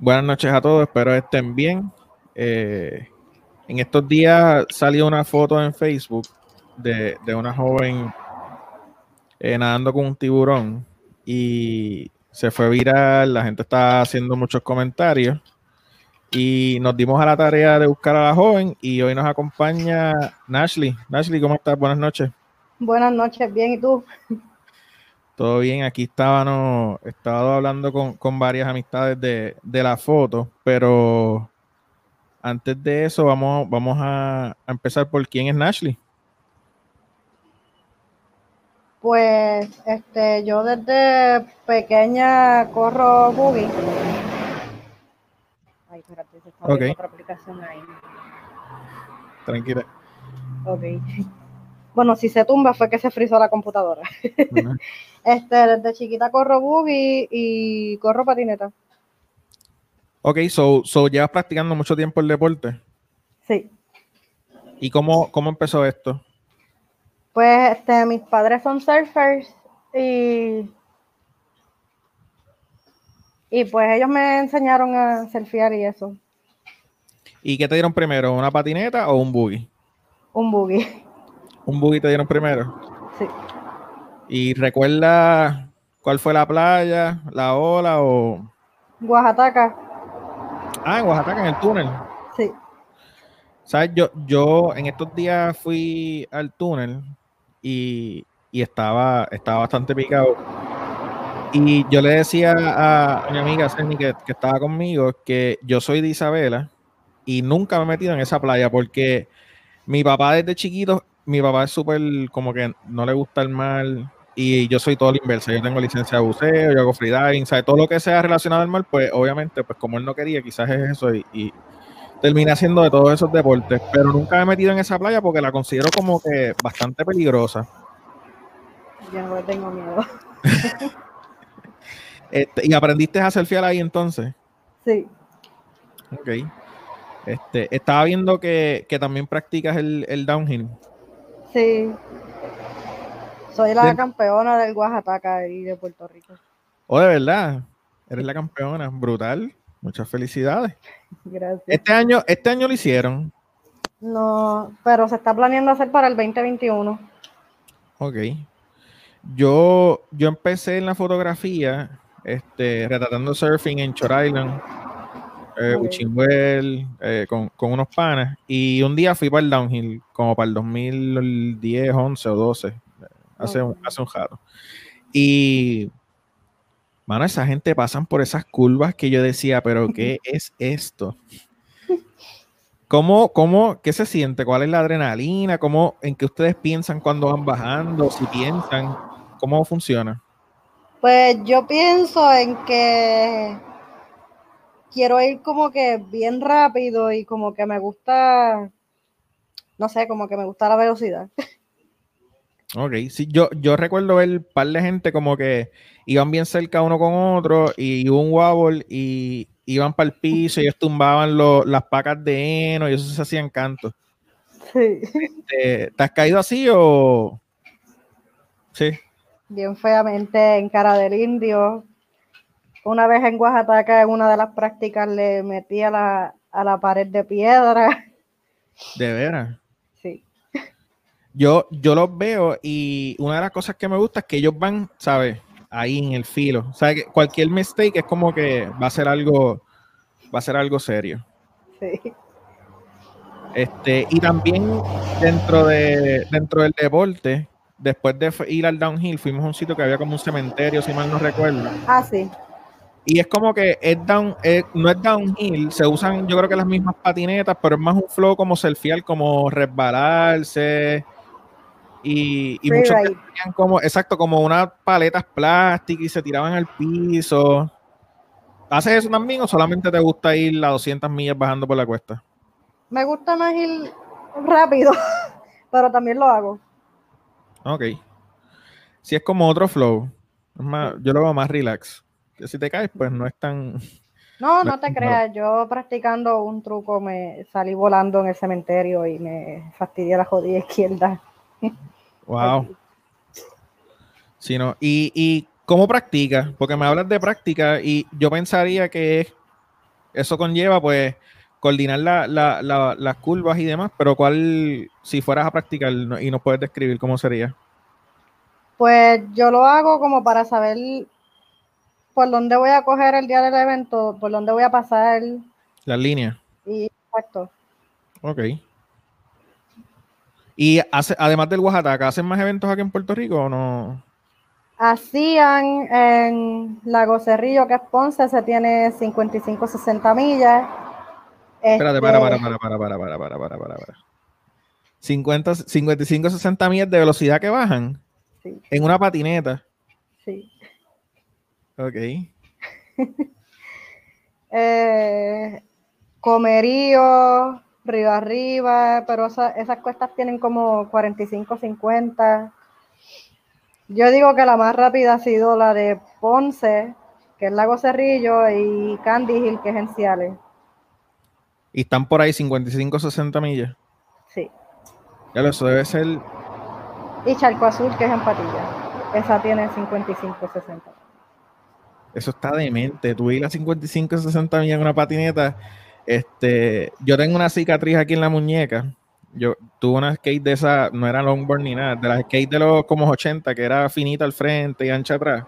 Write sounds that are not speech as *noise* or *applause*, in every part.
Buenas noches a todos, espero estén bien. Eh, en estos días salió una foto en Facebook de, una joven eh, nadando con un tiburón y se fue viral, la gente está haciendo muchos comentarios y nos dimos a la tarea de buscar a la joven y hoy nos acompaña Nashley. Nashley, ¿cómo estás? Buenas noches. Buenas noches, bien, ¿y tú? Todo bien, aquí estábamos, estaba hablando con, varias amistades de, la foto, pero antes de eso vamos, vamos a, empezar por quién es Nashley. Pues este, yo desde pequeña corro boogie. Ay, espérate, se está okay. otra aplicación ahí. Tranquila. Ok. Bueno, si se tumba fue que se frizó la computadora. *laughs* este, desde chiquita corro buggy y corro patineta. Ok, so, so llevas practicando mucho tiempo el deporte. Sí. ¿Y cómo, cómo empezó esto? Pues este, mis padres son surfers y, y pues ellos me enseñaron a surfear y eso. ¿Y qué te dieron primero, una patineta o un buggy? Un buggy. ¿Un buggy te dieron primero? Sí. ¿Y recuerda cuál fue la playa, la ola o...? Oaxaca. Ah, en Oaxaca, en el túnel. Sí. ¿Sabes? Yo, yo en estos días fui al túnel y, estaba, estaba bastante picado. Y yo le decía a, mi amiga Ceni que, que, estaba conmigo que yo soy de Isabela y nunca me he metido en esa playa porque mi papá desde chiquito mi papá es súper como que no le gusta el mar y yo soy todo lo inverso. Yo tengo licencia de buceo, yo hago freediving, ¿sabes? Todo lo que sea relacionado al mar, pues obviamente, pues como él no quería, quizás es eso y, y terminé haciendo de todos esos deportes. Pero nunca me he metido en esa playa porque la considero como que bastante peligrosa. Yo no tengo miedo. *laughs* Este, ¿Y aprendiste a surfear ahí entonces? Sí. Ok. Este, estaba viendo que, también practicas el, el downhill. Sí. Soy la campeona del Oaxaca y de Puerto Rico. Oh, de verdad. Eres la campeona. Brutal. Muchas felicidades. Gracias. Este año, este año lo hicieron. No, pero se está planeando hacer para el 2021. Ok. Yo, yo empecé en la fotografía, este, retratando surfing en Shore Island eh, eh, con, unos panas. Y un día fui para el downhill, como para el 2010, 11 o 12, hace, un, hace un jato. Y, mano, esa gente pasan por esas curvas que yo decía, pero ¿qué es esto? ¿Cómo, cómo, qué se siente? ¿Cuál es la adrenalina? ¿Cómo, en qué ustedes piensan cuando van bajando? Si piensan, ¿cómo funciona? Pues yo pienso en que quiero ir como que bien rápido y como que me gusta, no sé, como que me gusta la velocidad. *laughs* Ok, sí, yo, yo recuerdo ver un par de gente como que iban bien cerca uno con otro y hubo un wobble y iban para el piso y ellos tumbaban las pacas de heno y eso se hacían cantos. Sí. Este, ¿Te has caído así o...? Sí. Bien feamente en cara del indio, una vez en Oaxaca, en una de las prácticas, le metí a la, a la pared de piedra. ¿De veras? Yo, yo los veo y una de las cosas que me gusta es que ellos van, ¿sabes? Ahí en el filo. O sea, que cualquier mistake es como que va a ser algo, va a ser algo serio. Sí. Este, y también dentro de dentro del deporte, después de ir al downhill, fuimos a un sitio que había como un cementerio, si mal no recuerdo. Ah, sí. Y es como que es down, no es downhill, se usan yo creo que las mismas patinetas, pero es más un flow como surfear, como resbalarse. Y, y muchos tenían como, exacto, como unas paletas plásticas y se tiraban al piso. ¿Haces eso también o solamente te gusta ir a 200 millas bajando por la cuesta? Me gusta más ir rápido, *laughs* pero también lo hago. Ok. Si es como otro flow. yo lo veo más relax si te caes, pues no es tan... No, no, te creas, yo practicando un truco me salí volando en el cementerio y me fastidié la jodida izquierda. Wow. Sí, no. ¿Y, ¿Y cómo practicas? Porque me hablas de práctica y yo pensaría que es eso conlleva, pues, coordinar las curvas y demás, pero ¿cuál, si fueras a practicar y nos puedes describir cómo sería? Pues yo lo hago como para saber por dónde voy a coger el día del evento, por dónde voy a pasar. Las líneas. Y, exacto. Ok. Y hace, además del Oaxaca, ¿hacen más eventos aquí en Puerto Rico o no? Hacían en Lago Cerrillo, que es Ponce, se tiene 55-60 millas. Espérate, para, para, para, para, para, para, para, para, para, para. 50, 55, 60 millas de velocidad que bajan. Sí. En una patineta. Sí. Ok. *laughs* eh, comerío, río arriba, pero esas cuestas tienen como 45, 50. Yo digo que la más rápida ha sido la de Ponce, que es Lago Cerrillo, y Candy Hill, que es en Ciales. Y están por ahí 55, 60 millas. Sí. Ya lo, eso debe ser. Y Charco Azul, que es en Patilla. Esa tiene 55, 60. Eso está demente. Tú ir a 55, 60 millas en una patineta este, yo tengo una cicatriz aquí en la muñeca. Yo tuve una skate de esa, no era longboard ni nada, de la skate de los como 80, que era finita al frente y ancha atrás.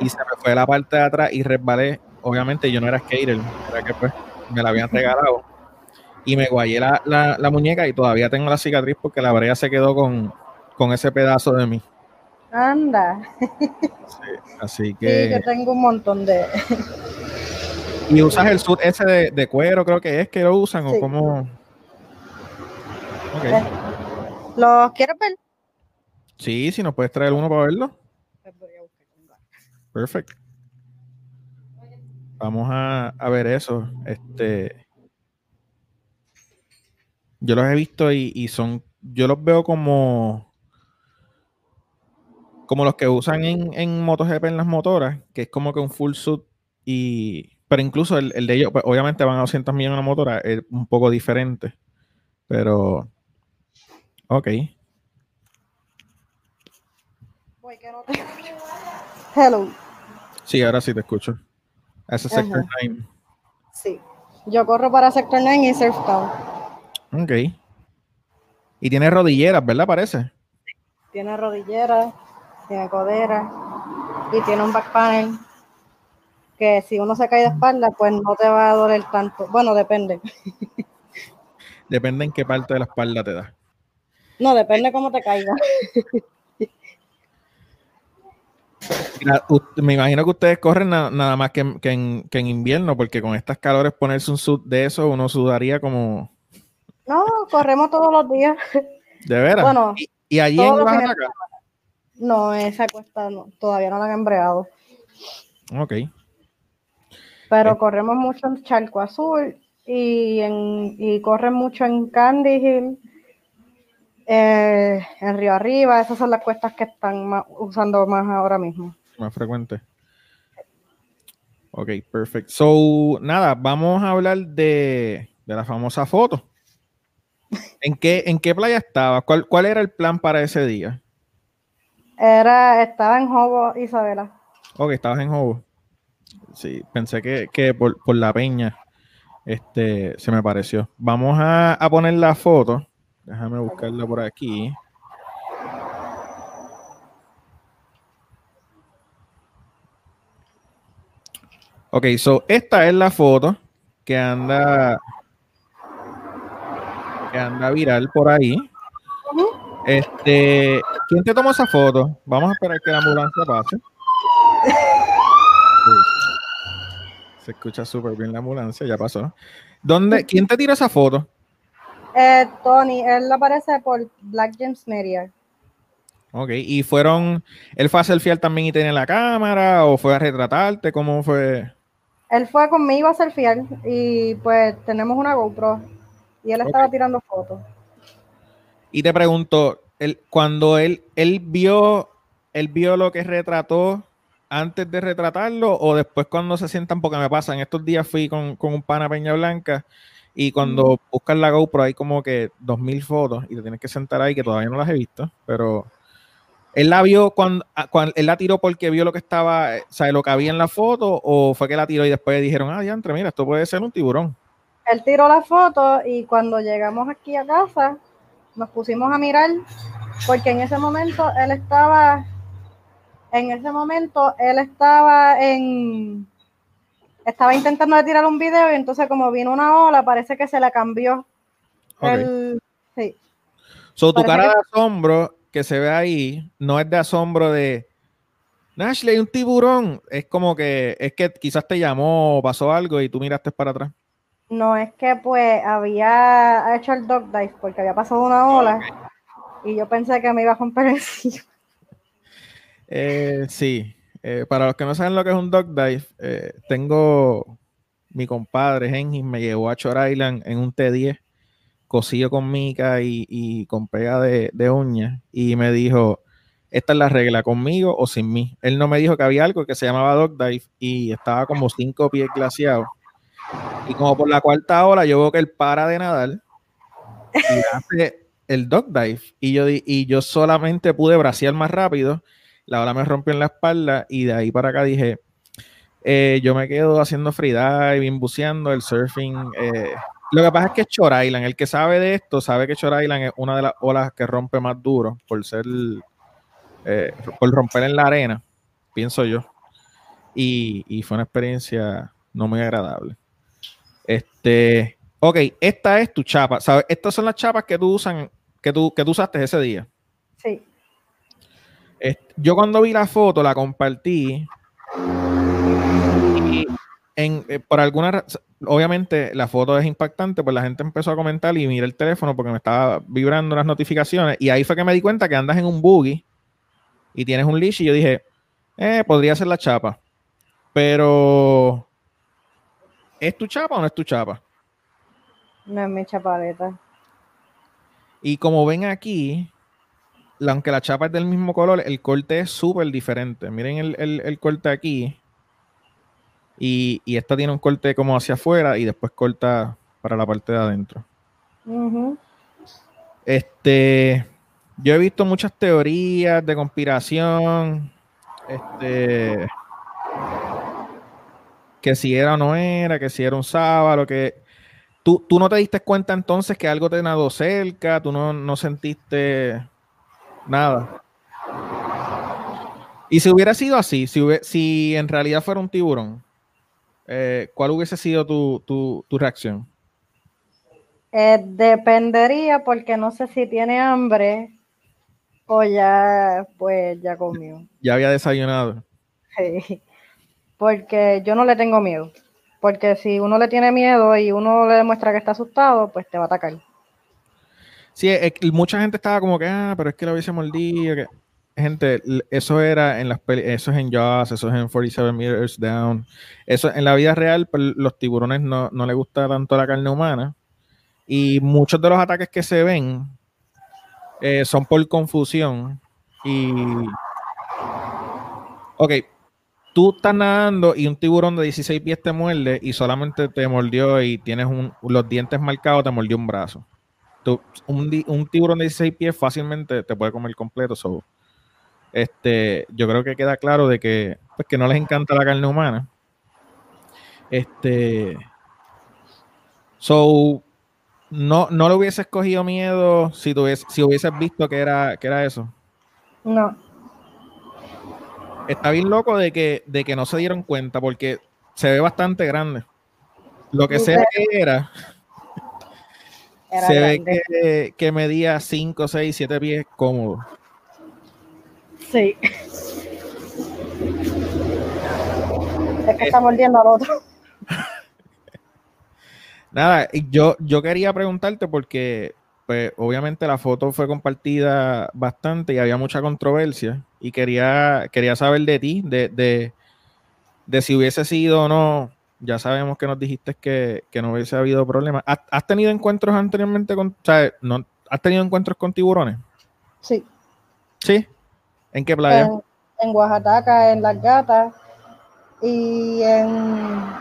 Y se me fue la parte de atrás y resbalé. Obviamente yo no era skater, era que pues me la habían regalado. Y me guayé la, la, muñeca y todavía tengo la cicatriz porque la brea se quedó con, con ese pedazo de mí. Anda. así que. Sí, yo tengo un montón de. ¿Y usas el sud ese de, cuero, creo que es que lo usan o cómo? Okay. ¿Los quieres ver? Sí, si nos puedes traer uno para verlo. Perfecto. Vamos a, ver eso. Este. Yo los he visto y, son. Yo los veo como. Como los que usan en, en MotoGP en las motoras, que es como que un full suit y pero incluso el, de ellos, pues, obviamente van a 200 millones en la motora, es un poco diferente. Pero, ok. Hello. Sí, ahora sí te escucho. Ese Sector 9. Sí. Yo corro para Sector 9 y Surf Town. Ok. Y tiene rodilleras, ¿verdad? Parece. Tiene rodilleras, tiene codera y tiene un back panel que si uno se cae de espalda, pues no te va a doler tanto. Bueno, depende. Depende en qué parte de la espalda te da. No, depende cómo te caiga. me imagino que ustedes corren nada más que, en, invierno, porque con estas calores ponerse un sud de eso, uno sudaría como... No, corremos todos los días. ¿De veras? Bueno, ¿Y, allí en Oaxaca? No, esa cuesta todavía no la han embreado. Ok. Pero eh. corremos mucho en Charco Azul y, en, y corren mucho en Candy Hill, eh, en Río Arriba. Esas son las cuestas que están usando más ahora mismo. Más frecuente. Ok, perfecto. So, nada, vamos a hablar de, la famosa foto. *laughs* ¿En qué, ¿En qué playa estaba? ¿Cuál, ¿Cuál era el plan para ese día? Era, estaba en Jobo, Isabela. Ok, estabas en Jobo. Sí, pensé que, por, la peña este, se me pareció. Vamos a, poner la foto. Déjame buscarla por aquí. Ok, so esta es la foto que anda que anda viral por ahí. Este, ¿quién te tomó esa foto? Vamos a esperar que la ambulancia pase. Se escucha súper bien la ambulancia, ya pasó. ¿Dónde, ¿Quién te tira esa foto? Eh, Tony, él aparece por Black James Media. Ok, y fueron, él fue a selfiear también y tiene la cámara o fue a retratarte, ¿cómo fue? Él fue conmigo a selfiear y pues tenemos una GoPro y él estaba tirando fotos. Y te pregunto, él, cuando él, él vio, él vio lo que retrató antes de retratarlo o después cuando se sientan, porque me pasa, en estos días fui con, un pana Peña Blanca y cuando buscas la GoPro hay como que dos mil fotos y te tienes que sentar ahí, que todavía no las he visto, pero ¿Él la vio cuando, cuando, él la tiró porque vio lo que estaba, o sea, lo que había en la foto, o fue que la tiró y después dijeron, ah, diantre, mira, esto puede ser un tiburón? Él tiró la foto y cuando llegamos aquí a casa, nos pusimos a mirar, porque en ese momento él estaba, en ese momento él estaba en, estaba intentando tirar un video y entonces como vino una ola, parece que se le cambió. El, sí. So, tu cara de asombro que se ve ahí no es de asombro de Ashley, un tiburón. Es como que es que quizás te llamó o pasó algo y tú miraste para atrás. No, es que pues había hecho el dog dive porque había pasado una ola y yo pensé que me iba a romper el eh, sí, eh, para los que no saben lo que es un dog dive, eh, tengo mi compadre Henry me llevó a Chor Island en un T10 cosido con mica y, con pega de, de uña y me dijo, esta es la regla, conmigo o sin mí. Él no me dijo que había algo que se llamaba dog dive y estaba como cinco pies glaciado. Y como por la cuarta hora yo veo que él para de nadar y hace el dog dive y yo, y yo solamente pude bracear más rápido. La ola me rompió en la espalda y de ahí para acá dije, eh, yo me quedo haciendo freediving, buceando, el surfing, eh, lo que pasa es que Shore Island, el que sabe de esto, sabe que Shore Island es una de las olas que rompe más duro por ser, eh, por romper en la arena, pienso yo. Y, fue una experiencia no muy agradable. Este, ok, esta es tu chapa. ¿Sabes? Estas son las chapas que tú usan, que tú, que tú usaste ese día. Sí. Yo cuando vi la foto la compartí y en, eh, por alguna obviamente la foto es impactante, pues la gente empezó a comentar y mira el teléfono porque me estaba vibrando las notificaciones y ahí fue que me di cuenta que andas en un buggy y tienes un leash y yo dije, eh, podría ser la chapa, pero ¿es tu chapa o no es tu chapa? No es mi chapadeta. Y como ven aquí, aunque la chapa es del mismo color, el corte es súper diferente. Miren el, el corte aquí y, esta tiene un corte como hacia afuera y después corta para la parte de adentro. Este, yo he visto muchas teorías de conspiración. Este, que si era o no era, que si era un sábado, que tú, tú no te diste cuenta entonces que algo te nadó cerca, tú no, no sentiste nada. Y si hubiera sido así, si, si en realidad fuera un tiburón, eh, ¿cuál hubiese sido tu, reacción? Eh, dependería porque no sé si tiene hambre o ya, pues ya comió. *laughs* Ya había desayunado. Sí, porque yo no le tengo miedo. Porque si uno le tiene miedo y uno le demuestra que está asustado, pues te va a atacar. Sí, mucha gente estaba como que, ah, pero es que lo hubiese mordido. Gente, eso era en las eso es en Jaws, eso es en 47 Meters Down. Eso en la vida real, pues, los tiburones no, no les gusta tanto la carne humana. Y muchos de los ataques que se ven eh, son por confusión. Y. Ok, tú estás nadando y un tiburón de 16 pies te muerde y solamente te mordió y tienes los dientes marcados, te mordió un brazo. Un, un, tiburón de 16 pies fácilmente te puede comer completo. So este, yo creo que queda claro de que, pues, que no les encanta la carne humana. Este, so, no, no le hubiese escogido miedo si, si hubieses visto que era, que era eso. No. Está bien loco de que, de que no se dieron cuenta porque se ve bastante grande. Lo que sea que era, se ve que, que medía 5, 6, 7 pies cómodo. Sí. *laughs* Es que está mordiendo al otro. *laughs* Nada, yo, yo quería preguntarte porque, pues, obviamente la foto fue compartida bastante y había mucha controversia. Y quería, quería saber de ti, de, de, si hubiese sido o no. Ya sabemos que nos dijiste que, no hubiese habido problemas. ¿Has, tenido encuentros anteriormente con, o sea, no, ¿has tenido encuentros con tiburones? Sí. ¿Sí? ¿En qué playa? En, Oaxaca, en Las Gatas y en,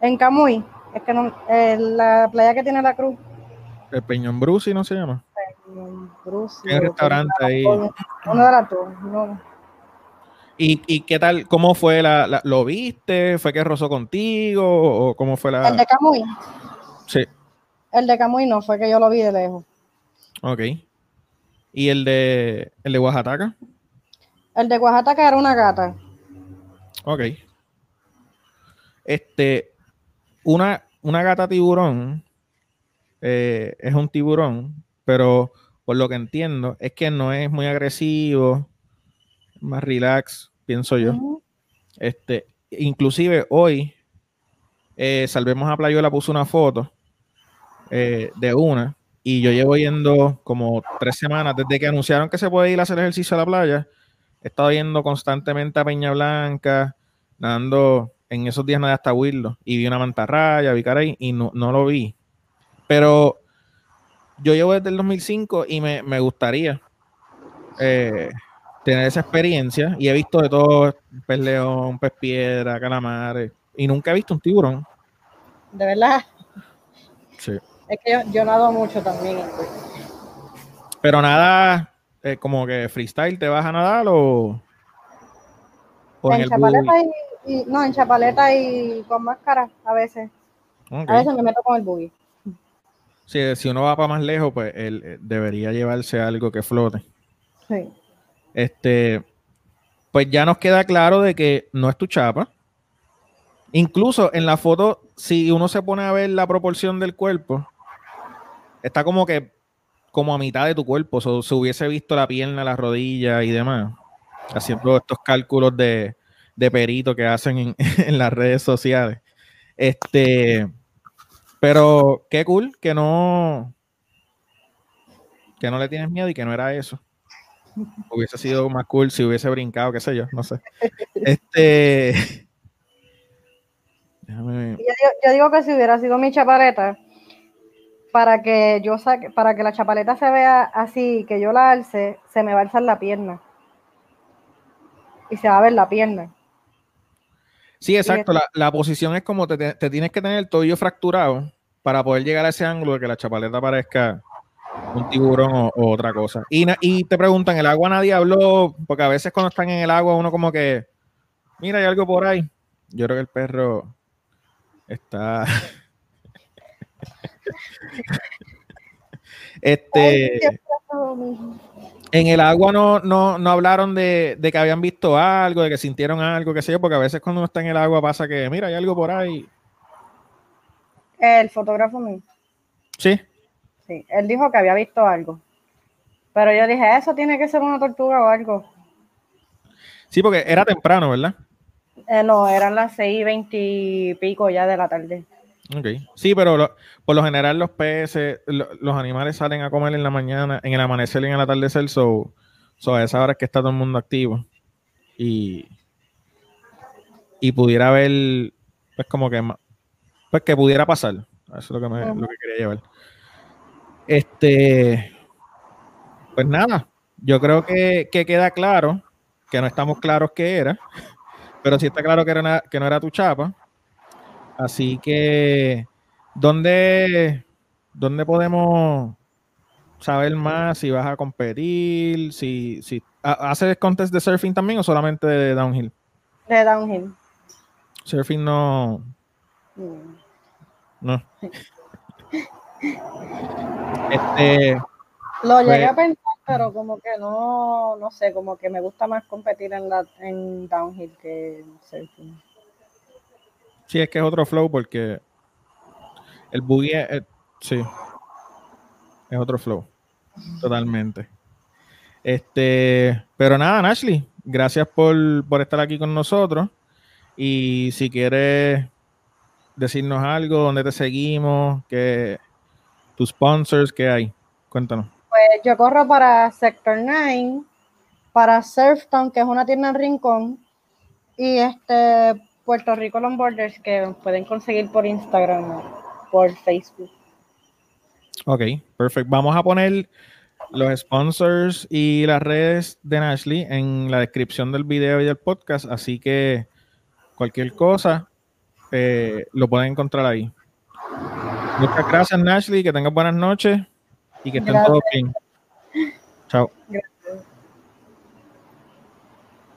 en Camuy. Es que no, la playa que tiene la cruz. ¿El Peñón Brusi no se llama? Brucio. Hay un restaurante ahí. Uno de las dos. No. ¿Y, ¿Y qué tal? ¿Cómo fue la, la- ¿Lo viste? ¿Fue que rozó contigo? ¿O cómo fue El la...? de Camuy. Sí, El de Camuy no, fue que yo lo vi de lejos. ok. ¿Y el de, el de Oaxaca? El de Oaxaca era una gata. Ok. Este, una, una gata tiburón eh, es un tiburón, pero por lo que entiendo es que no es muy agresivo, más relax, pienso yo. Este, inclusive hoy, eh, Salvemos a Playola puso una foto eh, de una y yo llevo yendo como tres semanas desde que anunciaron que se puede ir a hacer ejercicio a la playa. He estado yendo constantemente a Peña Blanca, nadando en esos días nadé hasta Willow y vi una mantarraya, vi caray y no, no lo vi. Pero yo llevo desde el 2005 y me, me gustaría eh, tener esa experiencia y he visto de todo, pez león, pez piedra, calamares y nunca he visto un tiburón. De verdad. Sí. Es que yo, yo nado mucho también. Pero nada, eh, como que freestyle, ¿te vas a nadar o, o en, En chapaleta y, y- No, en chapaleta y con máscara a veces. A veces me meto con el buggy. Si, si uno va para más lejos, pues él eh, debería llevarse algo que flote. Sí. Este, pues ya nos queda claro de que no es tu chapa. Incluso en la foto, si uno se pone a ver la proporción del cuerpo, está como que como a mitad de tu cuerpo. O se hubiese visto la pierna, la rodilla y demás. Haciendo estos cálculos de, de perito que hacen en, *laughs* en las redes sociales. Este, pero qué cool que no, que no le tienes miedo y que no era eso. Hubiese sido más cool si hubiese brincado, qué sé yo, no sé. Este. *laughs* Déjame. Yo digo, yo digo que si hubiera sido mi chapaleta, para que yo saque, para que la chapaleta se vea así, que yo la alce, se me va a alzar la pierna. Y se va a ver la pierna. Sí, exacto. La, la posición es como te, te- te tienes que tener el tobillo fracturado para poder llegar a ese ángulo de que la chapaleta parezca un tiburón o, o otra cosa. Y, y te preguntan, ¿el agua nadie habló? Porque a veces cuando están en el agua uno como que, mira, hay algo por ahí. Yo creo que el perro está... *laughs* este... En el agua no, no, no hablaron de, de que habían visto algo, de que sintieron algo, qué sé yo, porque a veces cuando uno está en el agua pasa que, mira, hay algo por ahí. El fotógrafo mío, Sí, sí, él dijo que había visto algo. Pero yo dije, eso tiene que ser una tortuga o algo. sí, porque era temprano, ¿verdad? Eh, no, eran las seis y veinte y pico ya de la tarde. Ok. Sí, pero lo- por lo general los peces, lo- los animales salen a comer en la mañana, en el amanecer y en el atardecer, so, so a esa hora es que está todo el mundo activo. Y, y pudiera haber, pues como que, pues que pudiera pasar. Eso es lo que, me, lo que quería llevar. Este, pues nada, yo creo que, que queda claro que no estamos claros qué era, pero sí está claro que, era una- que no era tu chapa. Así que, ¿dónde, dónde podemos saber más si vas a competir? Si, si ¿ha- ¿Haces contest de surfing también o solamente de downhill? De downhill. Surfing no, Mm. no. *laughs* Este, Lo llegué Pues- a pensar, pero como que no, no sé, como que me gusta más competir en la en downhill que en surfing. sí, es que es otro flow porque el boogie, es- es- sí, es otro flow, totalmente. Este, pero nada, Ashley, gracias por, por estar aquí con nosotros. Y si quieres decirnos algo, dónde te seguimos, que tus sponsors, ¿qué hay? Cuéntanos. Pues yo corro para Sector 9, para Surftown, que es una tienda en Rincón, y este Puerto Rico Long Borders, que pueden conseguir por Instagram o por Facebook. Ok, perfecto. Vamos a poner los sponsors y las redes de Ashley en la descripción del video y del podcast, así que cualquier cosa eh, lo pueden encontrar ahí. Muchas gracias, Nashley. Que tengas buenas noches y que estén gracias. todos bien. Chao.